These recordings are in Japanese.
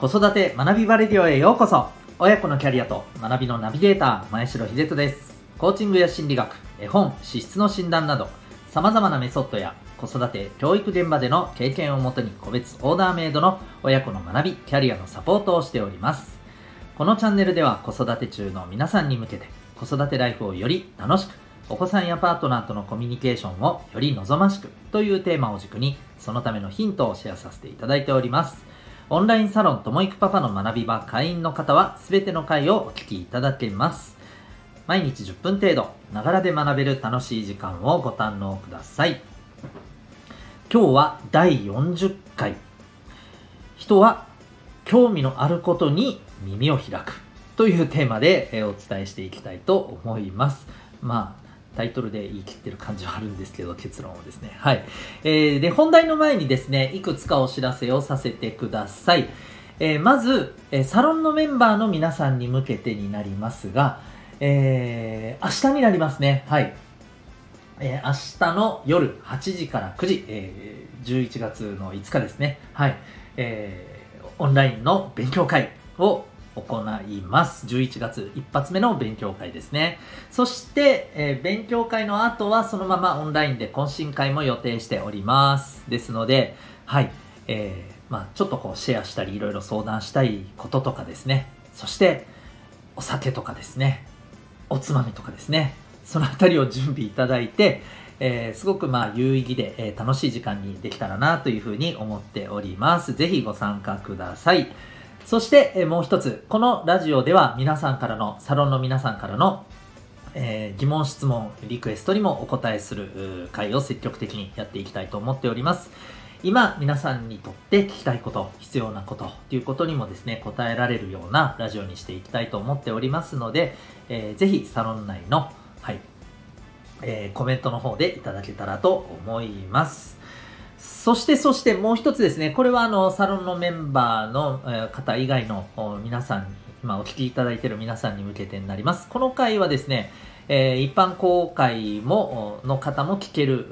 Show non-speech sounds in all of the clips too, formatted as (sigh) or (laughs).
子育て学びバレディオへようこそ。親子のキャリアと学びのナビゲーター前城秀人です。コーチングや心理学絵本資質の診断など様々なメソッドや子育て教育現場での経験をもとに個別オーダーメイドの親子の学びキャリアのサポートをしております。このチャンネルでは子育て中の皆さんに向けて子育てライフをより楽しくお子さんやパートナーとのコミュニケーションをより望ましくというテーマを軸にそのためのヒントをシェアさせていただいております。オンラインサロンともいくパパの学び場会員の方はすべての回をお聞きいただけます。毎日10分程度、ながらで学べる楽しい時間をご堪能ください。今日は第40回。人は興味のあることに耳を開くというテーマでお伝えしていきたいと思います。まあタイトルで言い切ってる感じはあるんですけど、結論をですね。はい。えー、で、本題の前にですね、いくつかお知らせをさせてください。えー、まず、えサロンのメンバーの皆さんに向けてになりますが、えー、明日になりますね。はい。えー、明日の夜8時から9時、えー、11月の5日ですね。はい。えー、オンラインの勉強会を行います。11月一発目の勉強会ですね。そして、えー、勉強会の後はそのままオンラインで懇親会も予定しております。ですので、はい、えー、まあちょっとこうシェアしたりいろいろ相談したいこととかですね。そして、お酒とかですね。おつまみとかですね。そのあたりを準備いただいて、えー、すごくまあ有意義で、え、楽しい時間にできたらなというふうに思っております。ぜひご参加ください。そして、えもう一つ、このラジオでは皆さんからの、サロンの皆さんからの、えー、疑問、質問、リクエストにもお答えする会を積極的にやっていきたいと思っております。今、皆さんにとって聞きたいこと、必要なことということにもですね、答えられるようなラジオにしていきたいと思っておりますので、えー、ぜひサロン内の、はい、えー、コメントの方でいただけたらと思います。そして、そしてもう一つですね、これはあの、サロンのメンバーの方以外の皆さんに、今お聞きいただいている皆さんに向けてになります。この回はですね、えー、一般公開も、の方も聞ける、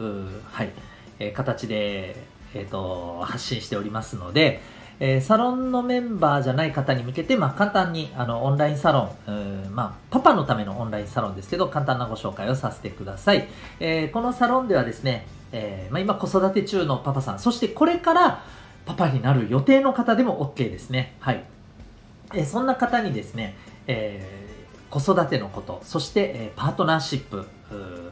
はい、えー、形で、えっ、ー、と、発信しておりますので、えー、サロンのメンバーじゃない方に向けて、まあ、簡単にあのオンラインサロン、まあ、パパのためのオンラインサロンですけど、簡単なご紹介をさせてください。えー、このサロンではですね、えー、まあ、今子育て中のパパさん、そしてこれからパパになる予定の方でも OK ですね。はい。え、そんな方にですね、えー、子育てのこと、そして、えパートナーシップ、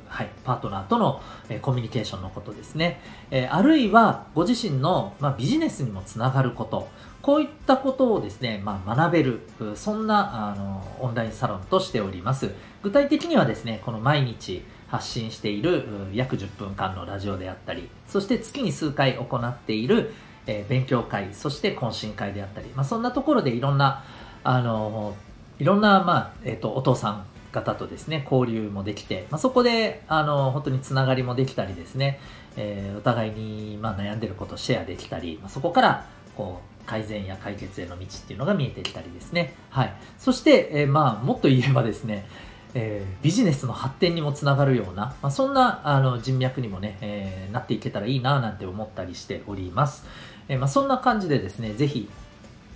はい、パートナーとの、えコミュニケーションのことですね。えあるいはご自身の、ま、ビジネスにもつながること、こういったことをですね、まあ、学べる、そんなあのオンラインサロンとしております。具体的にはですね、この毎日、発信している約10分間のラジオであったり、そして月に数回行っている、えー、勉強会、そして懇親会であったり、まあ、そんなところでいろんな、あのいろんな、まあ、えっ、ー、と、お父さん方とですね、交流もできて、まあ、そこで、あの、本当につながりもできたりですね、えー、お互いに、まあ、悩んでることをシェアできたり、まあ、そこから、こう、改善や解決への道っていうのが見えてきたりですね。はい。そして、えー、まあ、もっと言えばですね、えー、ビジネスの発展にもつながるような、まあ、そんなあの人脈にもね、えー、なっていけたらいいななんて思ったりしております。えー、まあ、そんな感じでですね、ぜひ、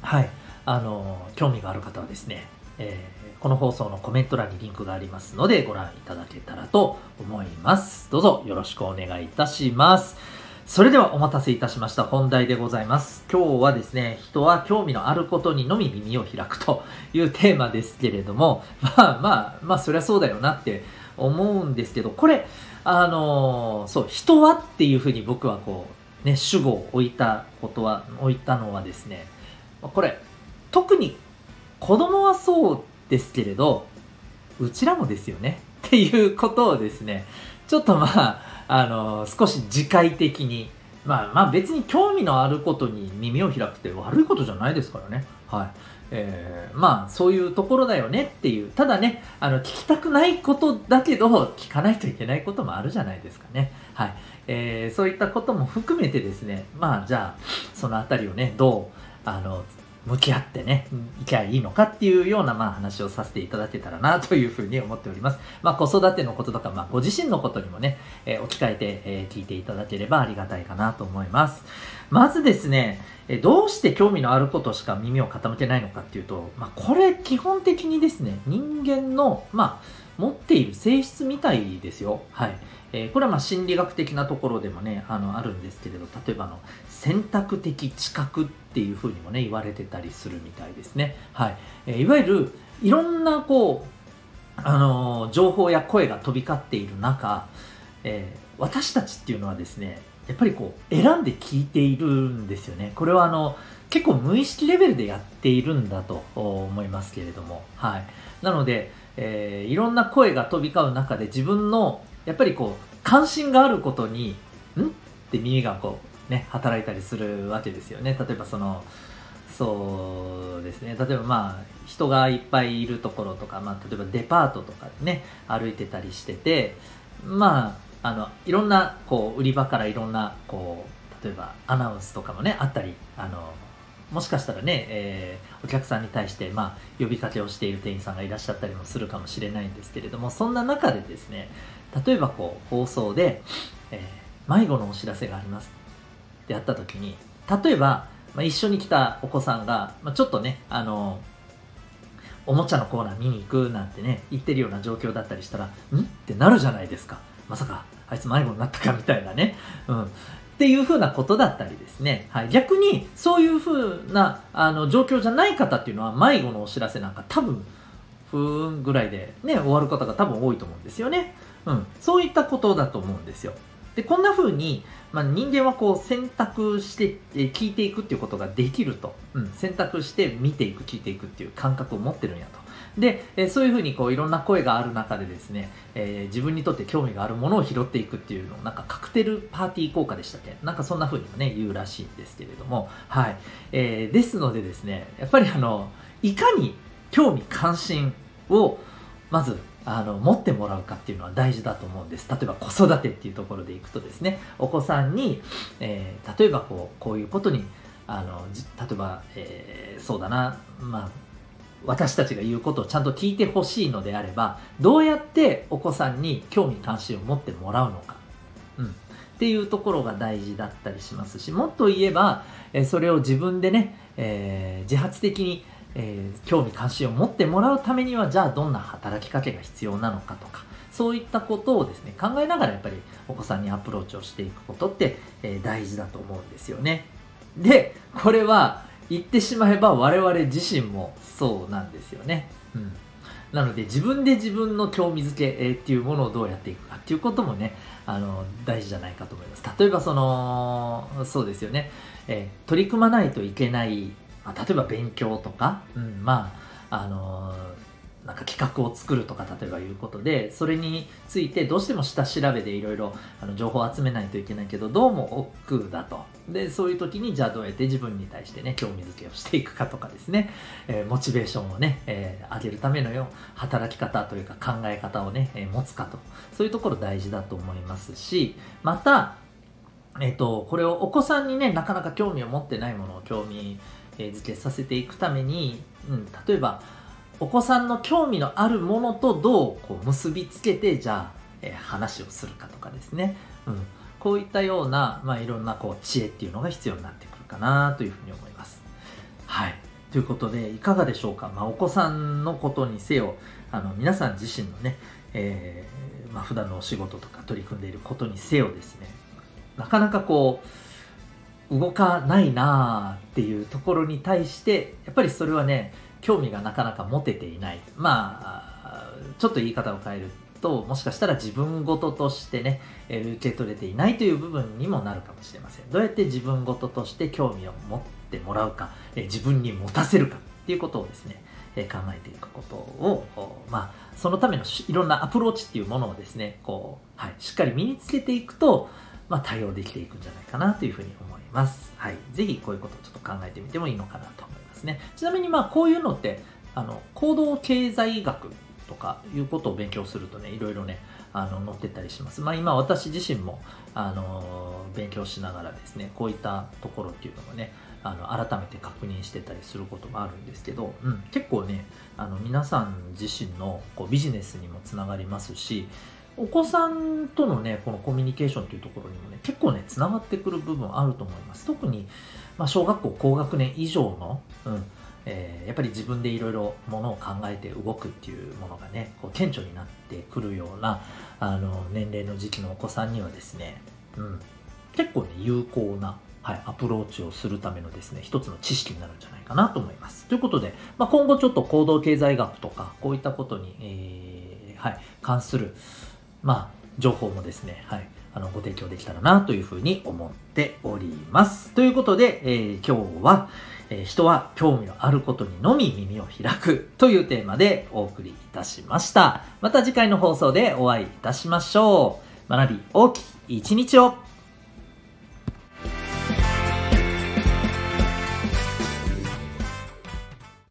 はい、あの興味がある方はですね、えこの放送のコメント欄にリンクがありますのでご覧いただけたらと思います。どうぞよろしくお願いいたします。それではお待たせいたしました本題でございます。今日はですね、人は興味のあることにのみ耳を開くというテーマですけれども、まあまあ、まあそりゃそうだよなって思うんですけど、これ、あのー、そう、人はっていうふうに僕はこう、ね、主語を置いたことは、置いたのはですね、これ、特に子供はそうですけれど、うちらもですよね (laughs) っていうことをですね、ちょっとまあ、あの少し自戒的に、まあまあ別に興味のあることに耳を開くって悪いことじゃないですからね。はい。えー、まあそういうところだよねっていう。ただね、あの聞きたくないことだけど聞かないといけないこともあるじゃないですかね。はい。えー、そういったことも含めてですね、まあじゃあそのあたりをね、どう、あの、向き合ってね、いけばいいのかっていうような、まあ、話をさせていただけたらなというふうに思っております。まあ、子育てのこととか、まあ、ご自身のことにもね、えー、置き換えて、えー、聞いていただければありがたいかなと思います。まずですね、えどうして興味のあることしか耳を傾けないのかっていうと、まあ、これ基本的にですね、人間の、まあ、持っている性質みたいですよ。はい。えー、これはま心理学的なところでもね、あの、あるんですけれど、例えばの、選択的知覚っていうふうにもね、言われてたりするみたいですね。はい。えー、いわゆる、いろんなこう、あのー、情報や声が飛び交っている中、え、私たちっていうのはですね、やっぱりこう、選んで聞いているんですよね。これはあの、結構無意識レベルでやっているんだと思いますけれども、はい。なので、えー、いろんな声が飛び交う中で自分のやっぱりこう関心があることにん？って耳がこうね働いたりするわけですよね。例えばそのそうですね。例えばまあ人がいっぱいいるところとか、まあ、例えばデパートとかでね歩いてたりしててまああのいろんなこう売り場からいろんなこう例えばアナウンスとかもねあったりあのもしかしたらね、えー、お客さんに対して、まあ、呼びかけをしている店員さんがいらっしゃったりもするかもしれないんですけれども、そんな中でですね、例えばこう、放送で、えー、迷子のお知らせがありますってやった時に、例えば、まあ、一緒に来たお子さんが、まあ、ちょっとね、あのおもちゃのコーナー見に行くなんてね、言ってるような状況だったりしたら、ん？ってなるじゃないですか。まさか、あいつ迷子になったかみたいなね。うん。っていうふうなことだったりですね。はい。逆に、そういうふうな、あの、状況じゃない方っていうのは、迷子のお知らせなんか多分、ふーんぐらいでね、終わる方が多分多いと思うんですよね。うん。そういったことだと思うんですよ。で、こんな風に、まあ、人間はこう選択して、聞いていくっていうことができると。うん。選択して見ていく、聞いていくっていう感覚を持ってるんやと。で、えそういうふうにこういろんな声がある中でですね、えー、自分にとって興味があるものを拾っていくっていうのをなんかカクテルパーティー効果でしたっけ？なんかそんな風にもね、言うらしいんですけれども、はい。えー、ですのでですね、やっぱりあの、いかに興味関心をまずあの持ってもらうかっていうのは大事だと思うんです。例えば子育てっていうところでいくとですね、お子さんに、えー、例えばこうこういうことにあの例えば、えー、そうだな、まあ私たちが言うことをちゃんと聞いてほしいのであれば、どうやってお子さんに興味関心を持ってもらうのか。うん。っていうところが大事だったりしますし、もっと言えば、えそれを自分でね、え、自発的に、えー、興味関心を持ってもらうためには、じゃあどんな働きかけが必要なのかとか、そういったことをですね、考えながらやっぱりお子さんにアプローチをしていくことって、えー、大事だと思うんですよね。で、これは、言ってしまえば我々自身もそうなんですよね。うん。なので自分で自分の興味づけ、えっていうものをどうやっていくかっていうこともね、あの、大事じゃないかと思います。例えばその、そうですよね、えー、取り組まないといけない、ま、例えば勉強とか、うん、まあ、あのーなんか企画を作るとか例えばいうことでそれについてどうしても下調べでいろいろ情報を集めないといけないけどどうも億劫だと。でそういう時にじゃあどうやって自分に対してね興味づけをしていくかとかですね、えー、モチベーションをね、えー、上げるためのよ働き方というか考え方をね、えー、持つかと。そういうところ大事だと思いますしまたえっ、とこれをお子さんにねなかなか興味を持ってないものを興味づけさせていくために、うん、例えばお子さんの興味のあるものとどうこう結びつけてじゃあ、え、話をするかとかですね、うん、こういったような、まあ、いろんなこう知恵っていうのが必要になってくるかなというふうに思います。はい。ということでいかがでしょうか、まあ、お子さんのことにせよあの皆さん自身のね、えーまあ、普段のお仕事とか取り組んでいることにせよですね。なかなかこう動かないなーっていうところに対してやっぱりそれはね興味がなかなか持てていない。まあ、ちょっと言い方を変えると、もしかしたら自分事としてね、受け取れていないという部分にもなるかもしれません。どうやって自分事として興味を持ってもらうか、自分に持たせるかっていうことをですね、考えていくことを、まあ、そのためのいろんなアプローチっていうものをですね、こう、はい、しっかり身につけていくと、まあ、対応できていくんじゃないかなというふうに思います。ますはい。ぜひこういうことをちょっと考えてみてもいいのかなと思います。ね。ちなみにまあこういうのって、あの、行動経済学とかいうことを勉強するとね、いろいろね、あの載ってたりします。まあ今私自身も、あの勉強しながらですね、こういったところっていうのもね、あの改めて確認してたりすることもあるんですけど、うん、結構ねあの皆さん自身のこうビジネスにもつながりますしお子さんとのねこのコミュニケーションというところにもね結構ねつながってくる部分あると思います特に、まあ、小学校高学年以上の、うんえー、やっぱり自分でいろいろものを考えて動くっていうものがねこう顕著になってくるようなあの年齢の時期のお子さんにはですね、うん、結構ね有効なはい、アプローチをするためのですね、一つの知識になるんじゃないかなと思います。ということで、まあ、今後ちょっと行動経済学とか、こういったことに、えー、はい、関する、まあ、情報もですね、はい、あの、ご提供できたらなというふうに思っております。ということで、えー、今日は、えー、人は興味のあることにのみ耳を開くというテーマでお送りいたしました。また次回の放送でお会いいたしましょう。学び大きい一日を